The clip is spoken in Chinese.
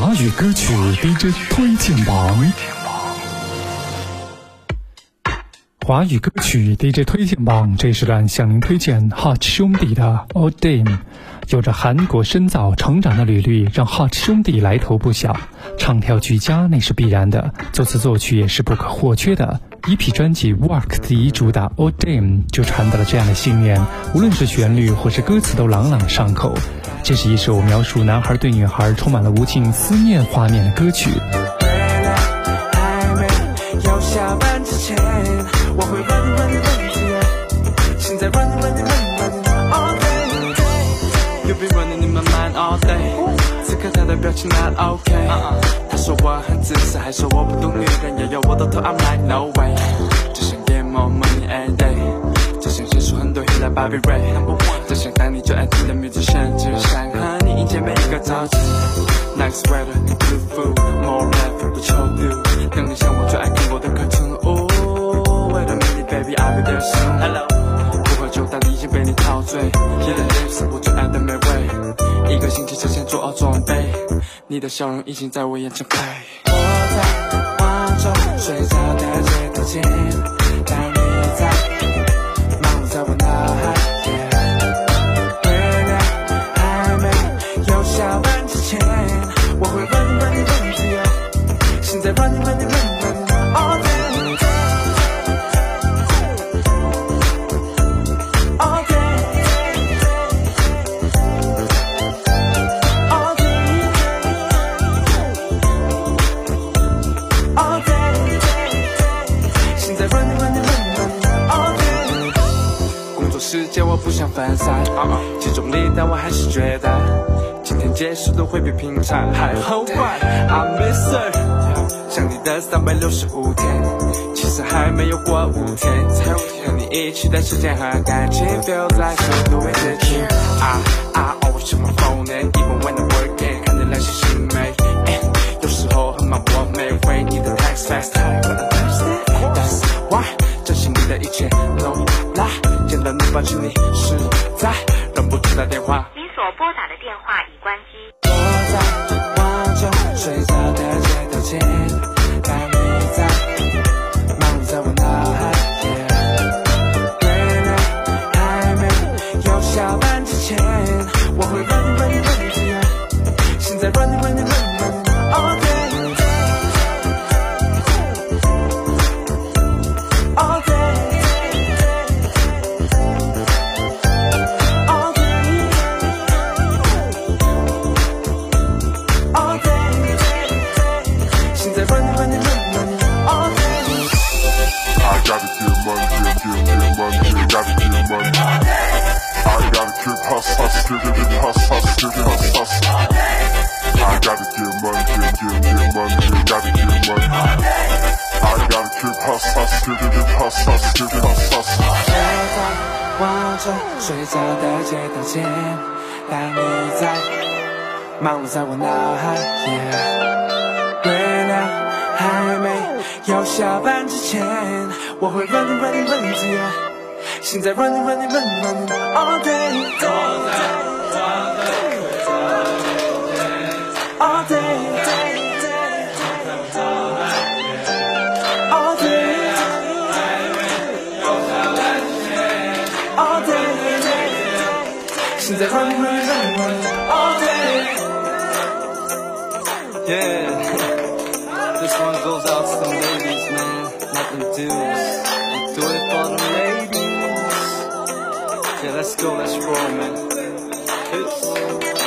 华语歌曲 DJ 推荐榜，华语歌曲 DJ 推荐榜，这时段向您推荐 Hot 兄弟的 Old Dame。有着韩国深造成长的履历，让 Hot 兄弟来头不小，唱跳俱佳那是必然的，作词作曲也是不可或缺的。一批专辑 Work 第一主打 Old Dame 就传达了这样的信念，无论是旋律或是歌词都朗朗上口。这是一首描述男孩对女孩充满了无尽思念画面的歌曲。表情蛮 ok。他说我很自私，还说我不懂女人，要要我的头 I'm like no way。只想 get more 很多 hit like Bobby Ray。只想当你最爱听的名字，甚至想和你迎接每一个早晨。Nice weather, blue food, more love, 不求 you。等你像我最爱看过的课程。Wait a minute, baby, I'll be there soon. Hello。不喝酒，但已经被你陶醉。你的 lips，我最爱的美味。一个星期之前做好准备，你的笑容已经在我眼前飞。我在望着睡着的街头前，时间我不想分散，集中力，但我还是觉得今天结束都会比平常还好玩。I miss her，想你的三百六十五天，其实还没有过五天，才。和你一起的时间和感情，feel like 速度为自己。I I always check my phone and，even when I'm working，看你来信息在忍不住打电话。您所拨打的电话已关机。我在望着睡着的街头前，I gotta get money, get, get, get money, gotta get money. I gotta get hustle, hustle, get, get, hustle, hustle, get, hustle, hustle. 我在望着睡着的街道前，但你在漫舞在我脑海。月亮还没有下班之前，我会 run run run to you， 现在 run run run run all day all day all day all day，现在 run run run run all day。Yeah, this one goes out to the ladies, man, not them Yeah, let's go, let's roll, man. Peace.